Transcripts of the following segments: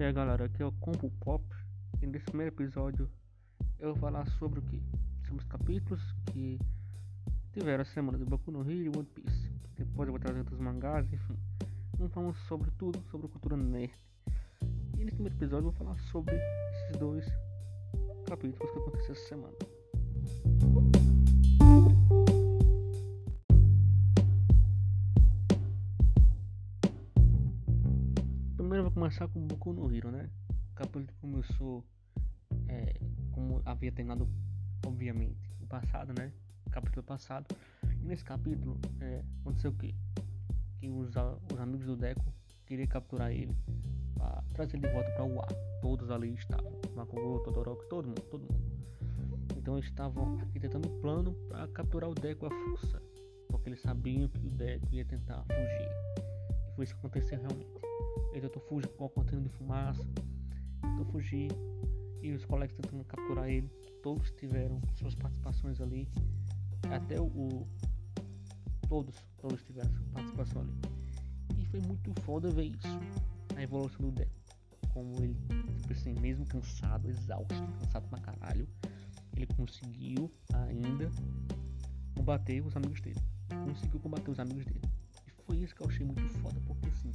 E aí galera, aqui é o Combo Pop e nesse primeiro episódio eu vou falar sobre o que? Sobre os capítulos que tiveram a semana de Boku no Hero e One Piece. Depois eu vou trazer outros mangás, enfim. Vamos falar sobre tudo sobre cultura nerd. E nesse primeiro episódio eu vou falar sobre esses dois capítulos que aconteceram essa semana. Começar com Boku no Hero, né? O capítulo começou é, como havia terminado, obviamente, no passado, né? O capítulo passado. E nesse capítulo é, aconteceu o quê? Que os, os amigos do Deco queriam capturar ele para trazer ele de volta para o ar. Todos ali estavam. Makogo, Todoroki, todo mundo, todo mundo. Então eles estavam arquitetando um plano para capturar o Deco à força. Porque eles sabiam que o Deco ia tentar fugir. E foi isso que aconteceu realmente. Ele tentou fugir com a cortina de fumaça, tentou fugir e os colegas tentando capturar ele. Todos tiveram suas participações ali. Até o, o todos, todos tiveram sua participação ali. E foi muito foda ver isso. A evolução do Deco. Como ele, tipo assim, mesmo cansado, exausto, cansado pra caralho, ele conseguiu ainda combater os amigos dele. Conseguiu combater os amigos dele. E foi isso que eu achei muito foda, porque assim,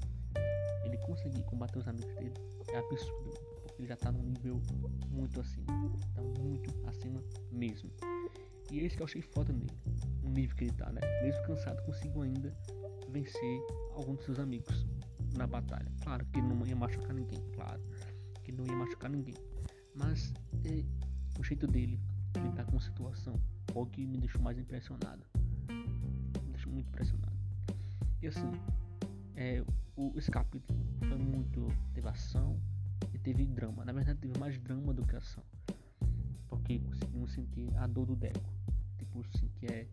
ele conseguir combater os amigos dele é absurdo, porque ele já tá num nível muito acima, tá muito acima mesmo. E isso que eu achei foda nele, o nível que ele tá, né? Mesmo cansado, conseguiu ainda vencer alguns dos seus amigos na batalha. Claro que ele não ia machucar ninguém, claro que ele não ia machucar ninguém, mas é, o jeito dele lidar com a situação o que me deixou mais impressionado. Me deixou muito impressionado. E assim, é, o, esse capítulo foi muito. teve ação e teve drama. Na verdade, teve mais drama do que ação. Porque conseguimos sentir a dor do Deco. Tipo assim, que é.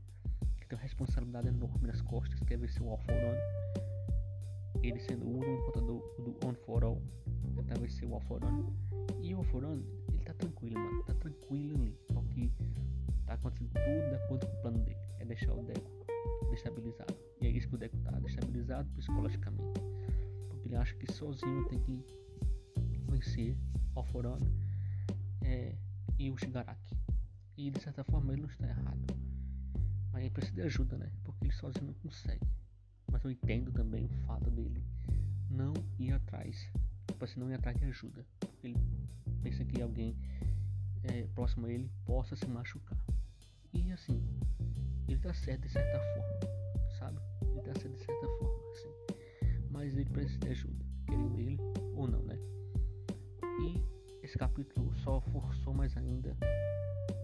que tem uma responsabilidade enorme nas costas, que é ver seu All for One. Ele sendo o único contador do On for All, tentar vencer o All for One. E o All for One, ele tá tranquilo, mano. Tá tranquilo ali. Porque tá acontecendo tudo de acordo com o plano dele. É deixar o Deco destabilizado. Isso que o Deco tá destabilizado psicologicamente. Porque ele acha que sozinho tem que vencer o é, e o Shigaraki. E de certa forma ele não está errado. Mas ele precisa de ajuda, né? Porque ele sozinho não consegue. Mas eu entendo também o fato dele não ir atrás. Tipo assim, não ir atrás de ajuda. Porque ele pensa que alguém é, próximo a ele possa se machucar. E assim, ele tá certo de certa forma, certo de certa forma, assim. Mas ele precisa de ajuda, querendo ele ou não, né? E esse capítulo só forçou mais ainda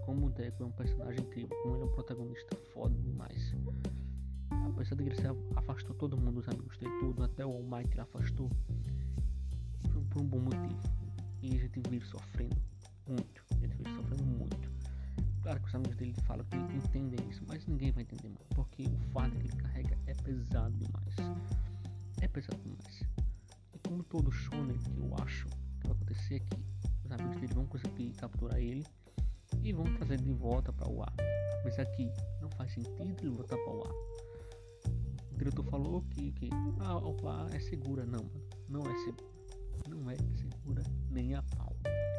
como o Deco é um personagem incrível, como ele é um protagonista foda demais. Apesar de que ele afastou todo mundo dos amigos dele, tudo, até o All Might ele afastou, foi por um bom motivo. E a gente viu ele sofrendo muito, a gente viu ele sofrendo muito. Claro que os amigos dele falam que entendem isso, mas ninguém vai entender, mano. Porque o fardo que ele carrega é pesado demais. É pesado demais. E como todo shonen que eu acho que vai acontecer aqui, os amigos dele vão conseguir capturar ele e vão trazer de volta para o ar. Mas aqui não faz sentido ele voltar para o ar. O diretor falou que, que ah, o ar é segura. Não, mano. Não é segura. Não é segura nem a pau.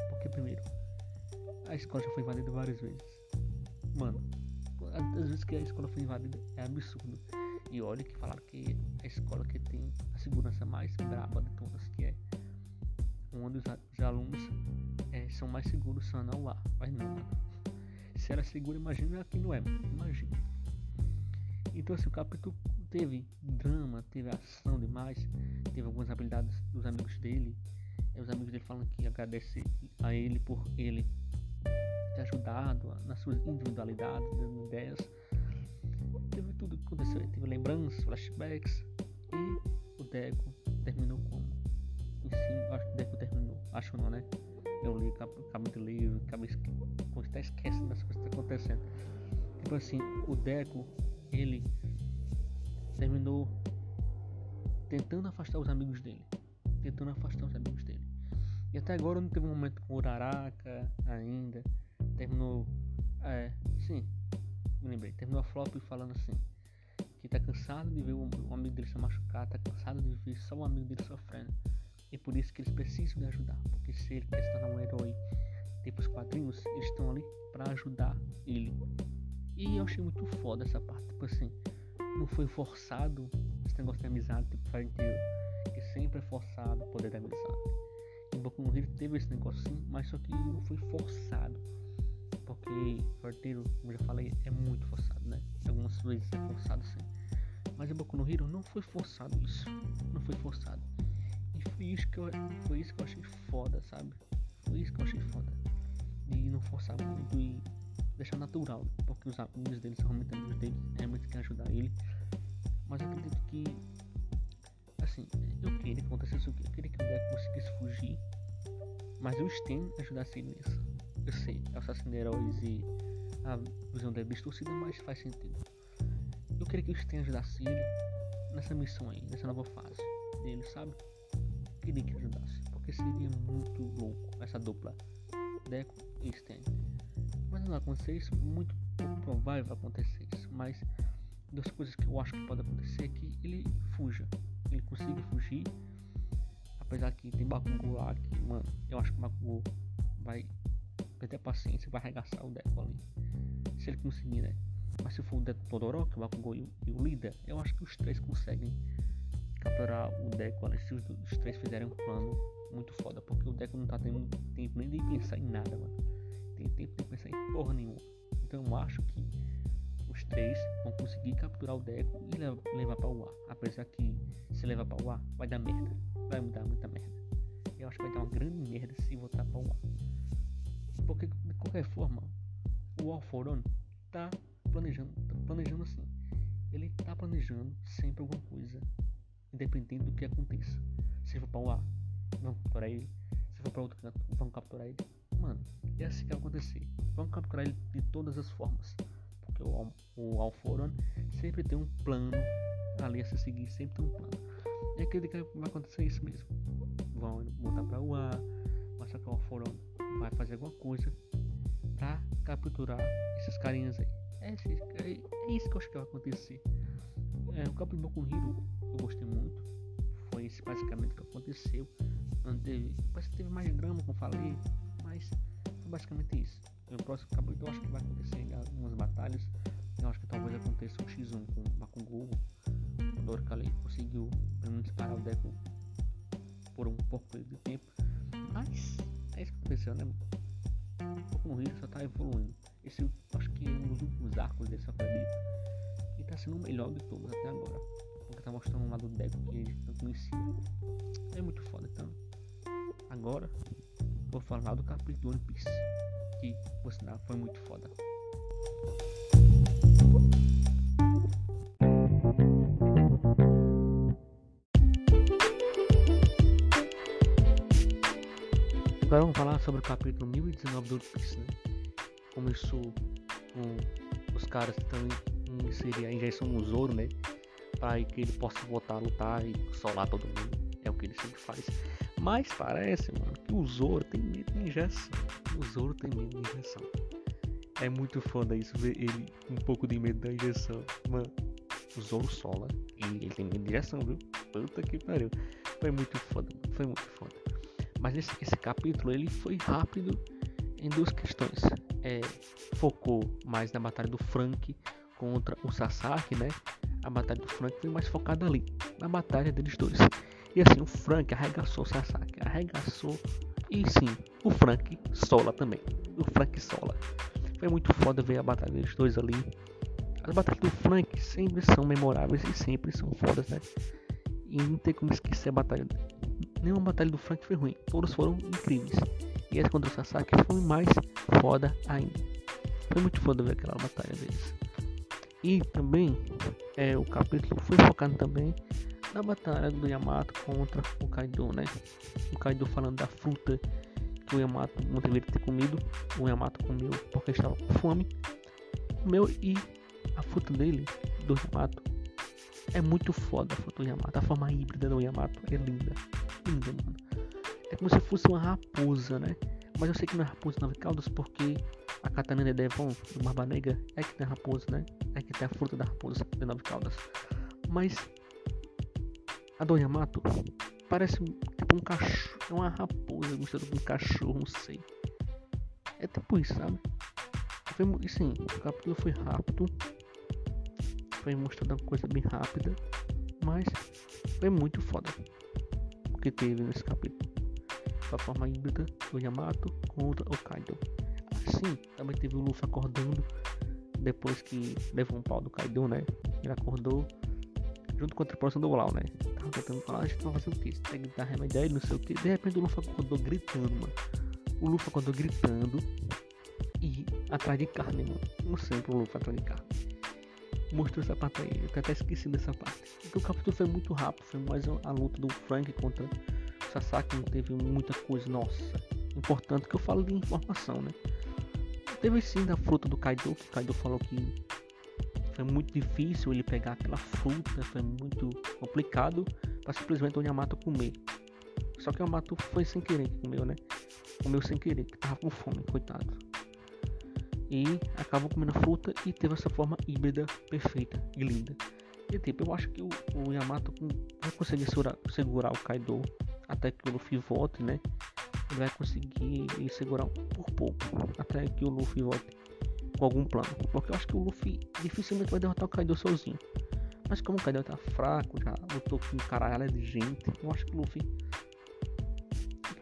Porque primeiro, a escola já foi invadida várias vezes Mano, às vezes que a escola foi invadida é absurdo. E olha que falaram que a escola que tem a segurança mais braba de todas, que é onde os, os alunos é, são mais seguros são não lá. Mas não, mano. Se era seguro, imagina que não é, mano. Imagina. Então assim, o capítulo teve drama, teve ação demais, teve algumas habilidades dos amigos dele. E os amigos dele falam que agradece a ele por ele ter ajudado nas suas individualidades, dando ideias. Teve tudo que aconteceu, teve lembranças, flashbacks e o Deco terminou como? Em si, acho que o Deco terminou, acho não, né? Eu li, acabei de ler, acabei até esquecendo das coisas que estão acontecendo. Tipo assim, o Deco, ele terminou tentando afastar os amigos dele. Tentando afastar os amigos dele. E até agora não teve um momento com o Uraraka ainda terminou. É, sim, me lembrei. Terminou a flop falando assim: que tá cansado de ver um, um amigo dele se machucar, tá cansado de ver só um amigo dele sofrendo. E por isso que eles precisam de ajudar. Porque se ele quer se tornar um herói, tipo os quadrinhos, eles estão ali para ajudar ele. E eu achei muito foda essa parte. Tipo assim, não foi forçado esse negócio de amizade, tipo Fire inteiro. Que sempre é forçado o poder da amizade. E Boku no Hero teve esse negócio sim, mas só que não foi forçado. Porque Farteiro, como já falei, é muito forçado, né? Algumas vezes é forçado sim. Mas em Boku no Hero não foi forçado isso. Não foi forçado. E foi isso que eu, foi isso que eu achei foda, sabe? Foi isso que eu achei foda. De não forçar muito e deixar natural. Porque os amigos dele são realmente amigos dele. É muito que ajudar ele. Mas eu acredito que. Assim, eu queria que acontecesse o que? Eu queria que o Deco conseguisse fugir. Mas o Sten ajudasse ele nisso. Eu sei, assassino heróis e a visão dele distorcida, mas faz sentido. Eu queria que o Sten ajudasse ele nessa missão aí, nessa nova fase dele, sabe? Queria que ajudasse, porque seria muito louco essa dupla Deco e Sten. Mas não vai acontecer isso, muito provável vai acontecer isso. Mas duas coisas que eu acho que pode acontecer é que ele fuja, ele consiga fugir. Apesar que tem Bakugou lá que, mano, eu acho que o Bakugou vai perder a paciência, vai arregaçar o Deco ali. Se ele conseguir, né? Mas se for o Deco Todoroki, o Bakugou e, e o líder, eu acho que os três conseguem capturar o Deco ali. Se os, os três fizerem um plano muito foda, porque o Deco não tá tendo tempo nem de pensar em nada, mano. Tem tempo de pensar em porra nenhuma. Então eu acho que os três vão conseguir capturar o Deco e levar para o ar. Apesar que se levar para o ar vai dar merda. Vai dar muita merda. Eu acho que vai dar uma grande merda se voltar para o ar. Porque de qualquer forma, o Alforon tá planejando, tá planejando assim. Ele tá planejando sempre alguma coisa, independente do que aconteça. Se for para o ar, vamos capturar ele. Se for para outro canto, vamos capturar ele. Mano, é assim que vai acontecer. Vamos capturar ele de todas as formas. Porque o, o Alforon sempre tem um plano ali a se seguir, sempre tem um plano. E acredito que vai acontecer isso mesmo. Vão botar para o mostrar que o Alforon vai fazer alguma coisa pra capturar esses carinhas aí. É, é, é, isso que eu acho que vai acontecer. É, o Capitão Boku Hero eu gostei muito. Foi isso basicamente que aconteceu. Não teve, parece que teve mais drama, como falei, mas foi basicamente isso. No próximo capítulo eu acho que vai acontecer algumas batalhas. Eu acho que talvez aconteça um X1 com o Bakugou. O Doricale conseguiu pelo menos parar o Deco por um pouco de tempo. Mas é que aconteceu, né? Um pouco Rio só tá evoluindo. Esse acho que é um dos últimos arcos desse, eu acredito. E tá sendo o melhor de todos até agora. Porque tá mostrando um lado do Deco que a gente não conhecia. É muito foda, então. Agora vou falar do capítulo do One Piece. Que, por sinal, foi muito foda. Agora vamos falar sobre o capítulo 1019 do Piece, né? Começou com os caras tentando inserir a injeção no Zoro, né? Para que ele possa voltar a lutar e solar todo mundo. É o que ele sempre faz. Mas parece, mano, que o Zoro tem medo de injeção. O Zoro tem medo de injeção. É muito foda isso, ver ele um pouco de medo da injeção. Mano, o Zoro sola e ele tem medo de injeção, viu? Puta que pariu. Foi muito foda, foi muito foda. Mas esse, esse capítulo ele foi rápido em duas questões. É, focou mais na batalha do Frank contra o Sasaki, né? A batalha do Frank foi mais focada ali, na batalha deles dois. E assim, o Frank arregaçou o Sasaki, arregaçou. E sim, o Frank sola também. O Frank sola. Foi muito foda ver a batalha deles dois ali. As batalhas do Frank sempre são memoráveis e sempre são fodas, né? E não tem como esquecer a batalha nenhuma batalha do Frank foi ruim, todas foram incríveis. E essa contra o Sasaki foi mais foda ainda. Foi muito foda ver aquela batalha deles. E também é, o capítulo foi focado também na batalha do Yamato contra o Kaido, né? O Kaido falando da fruta que o Yamato não deveria ter comido. O Yamato comeu porque estava com fome. Comeu e a fruta dele, do Yamato, é muito foda a fruta do Yamato. A forma híbrida do Yamato é linda mano. É como se fosse uma raposa, né? Mas eu sei que não é raposa nove caudas porque a de Devon, do Barba Negra, é que tem a raposa, né? É que tem a fruta da raposa de nove caudas. Mas a do Yamato parece tipo um cachorro. É uma raposa misturada com um cachorro, não sei. É tipo isso, sabe? Foi, sim, o capítulo foi rápido. Foi mostrando uma coisa bem rápida. Mas foi muito foda. Que teve nesse capítulo. A forma híbrida do Yamato contra o Kaido. Assim, também teve o Luffy acordando depois que levou um pau do Kaido, né? Ele acordou junto com a tripulação do Lau, né? Tava tentando falar, a gente vai fazer o que? Você tem que dar remédio aí, não sei o que. De repente o Luffy acordou gritando, mano. O Luffy acordou gritando e atrás de carne, mano. Não sempre o Luffy atrás de carne. Mostrou essa parte aí, eu até esqueci dessa parte. Porque o capítulo foi muito rápido, foi mais a luta do Frank contra o Sasaki, não teve muita coisa, nossa. Importante que eu falo de informação, né? Teve sim da fruta do Kaido, que o Kaido falou que foi muito difícil ele pegar aquela fruta, foi muito complicado para simplesmente o Yamato comer. Só que o Yamato foi sem querer que comeu, né? Comeu sem querer, que tava com fome, coitado. E acabou comendo fruta e teve essa forma híbrida perfeita e linda. E tipo, eu acho que o, o Yamato vai conseguir segurar, segurar o Kaido até que o Luffy volte, né? ele vai conseguir segurar por pouco até que o Luffy volte com algum plano. Porque eu acho que o Luffy dificilmente vai derrotar o Kaido sozinho. Mas como o Kaido tá fraco, já lutou com caralho de gente, eu acho que o Luffy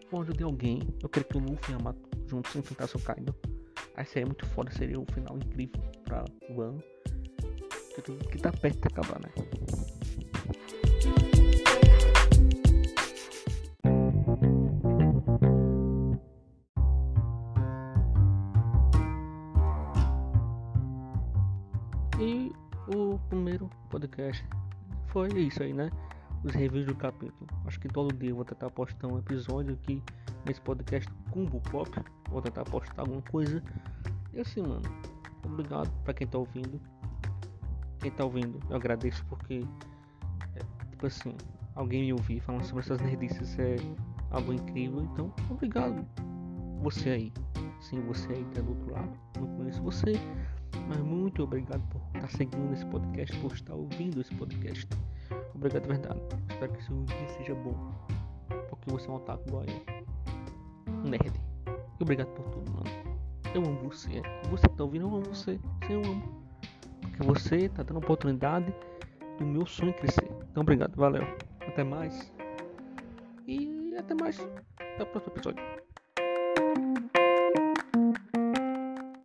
com a ajuda de alguém, eu creio que o Luffy e a Yamato juntos enfrentassem o Kaido. Aí seria muito foda, seria um final incrível para o ano. Que, que tá perto de acabar, né? podcast foi isso aí, né? Os reviews do capítulo. Acho que todo dia eu vou tentar postar um episódio aqui nesse podcast Combo Pop. Vou tentar postar alguma coisa. E assim, mano, obrigado para quem tá ouvindo. Quem tá ouvindo, eu agradeço porque, é, tipo assim, alguém me ouvir falando sobre essas nerdices é algo incrível. Então, obrigado. Você aí. Sim, você aí tá do outro lado. Não conheço você mas muito obrigado por estar seguindo esse podcast, por estar ouvindo esse podcast. Obrigado de verdade. Espero que seu dia seja bom. Porque você é um otaku igual eu. Nerd. E obrigado por tudo, mano. Eu amo você. Você que tá ouvindo, eu amo você. Você eu amo. Porque você tá dando oportunidade do meu sonho crescer. Então obrigado, valeu. Até mais. E até mais. Até o próximo episódio.